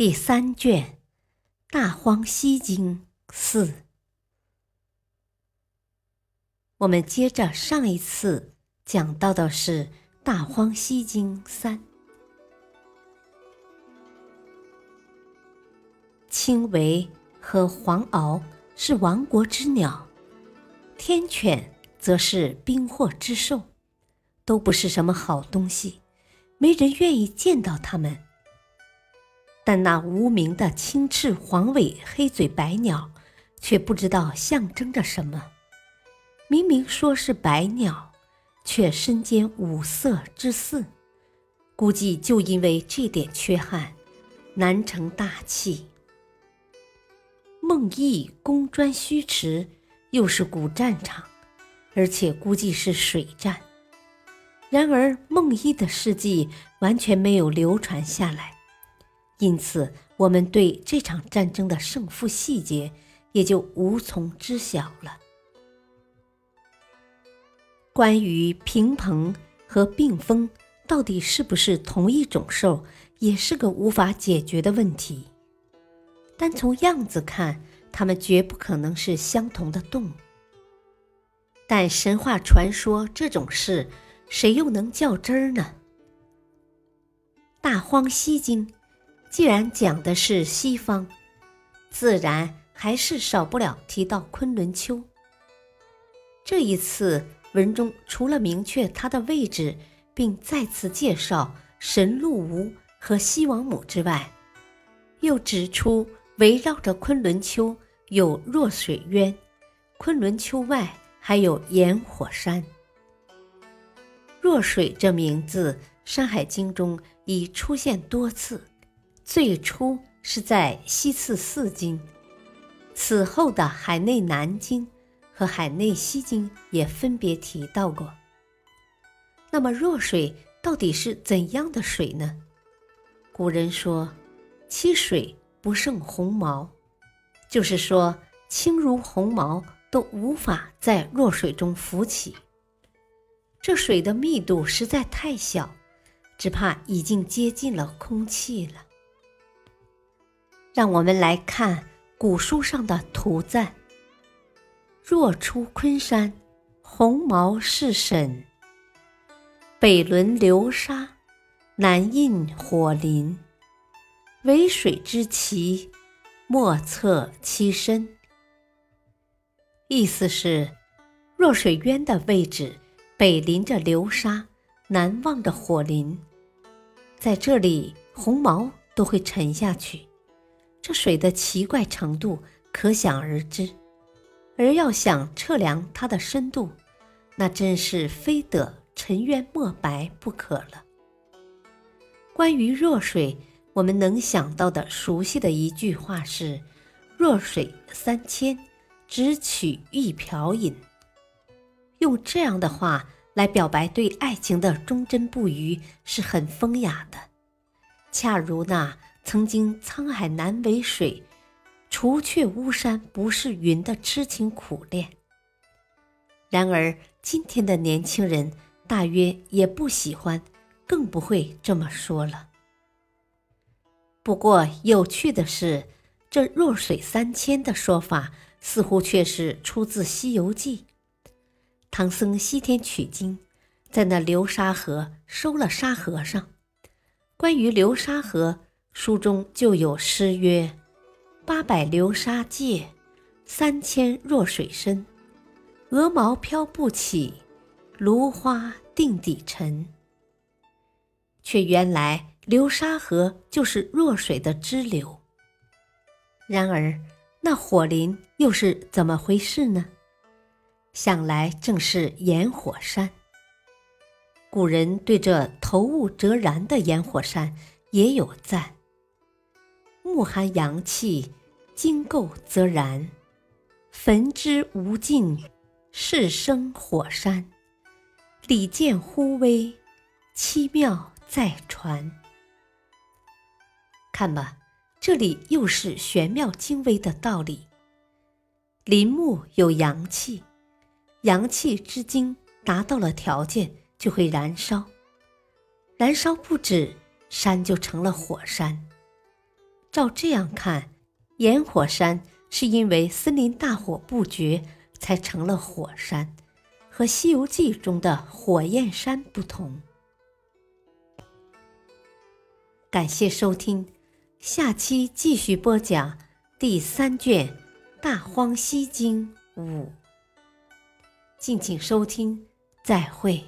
第三卷《大荒西经四》，我们接着上一次讲到的是《大荒西经三》。青维和黄鳌是亡国之鸟，天犬则是冰祸之兽，都不是什么好东西，没人愿意见到它们。但那无名的青翅黄尾黑嘴白鸟，却不知道象征着什么。明明说是白鸟，却身兼五色之四，估计就因为这点缺憾，难成大器。孟邑公专虚池，又是古战场，而且估计是水战。然而孟邑的事迹完全没有流传下来。因此，我们对这场战争的胜负细节也就无从知晓了。关于平鹏和病风到底是不是同一种兽，也是个无法解决的问题。单从样子看，它们绝不可能是相同的动物。但神话传说这种事，谁又能较真儿呢？《大荒西经》。既然讲的是西方，自然还是少不了提到昆仑丘。这一次文中除了明确它的位置，并再次介绍神鹿吴和西王母之外，又指出围绕着昆仑丘有弱水渊，昆仑丘外还有炎火山。弱水这名字，《山海经》中已出现多次。最初是在西次四经，此后的海内南经和海内西经也分别提到过。那么弱水到底是怎样的水呢？古人说：“其水不胜鸿毛”，就是说轻如鸿毛都无法在弱水中浮起。这水的密度实在太小，只怕已经接近了空气了。让我们来看古书上的图赞：“若出昆山，鸿毛是沈；北沦流沙，南印火林。为水之奇，莫测其深。”意思是，若水渊的位置北临着流沙，南望着火林，在这里鸿毛都会沉下去。这水的奇怪程度可想而知，而要想测量它的深度，那真是非得沉渊莫白不可了。关于弱水，我们能想到的熟悉的一句话是“弱水三千，只取一瓢饮”。用这样的话来表白对爱情的忠贞不渝，是很风雅的，恰如那。曾经沧海难为水，除却巫山不是云的痴情苦恋。然而今天的年轻人大约也不喜欢，更不会这么说了。不过有趣的是，这“弱水三千”的说法似乎却是出自《西游记》。唐僧西天取经，在那流沙河收了沙和尚。关于流沙河。书中就有诗曰：“八百流沙界，三千弱水深。鹅毛飘不起，芦花定底沉。”却原来流沙河就是弱水的支流。然而，那火林又是怎么回事呢？想来正是炎火山。古人对这头物折燃的烟火山也有赞：“木含阳气，精垢则燃；焚之无尽，是生火山。礼见乎微，奇妙在传。”看吧，这里又是玄妙精微的道理。林木有阳气，阳气之精达到了条件，就会燃烧。燃烧不止，山就成了火山。照这样看，炎火山是因为森林大火不绝才成了火山，和《西游记》中的火焰山不同。感谢收听。下期继续播讲第三卷《大荒西经五》，敬请收听，再会。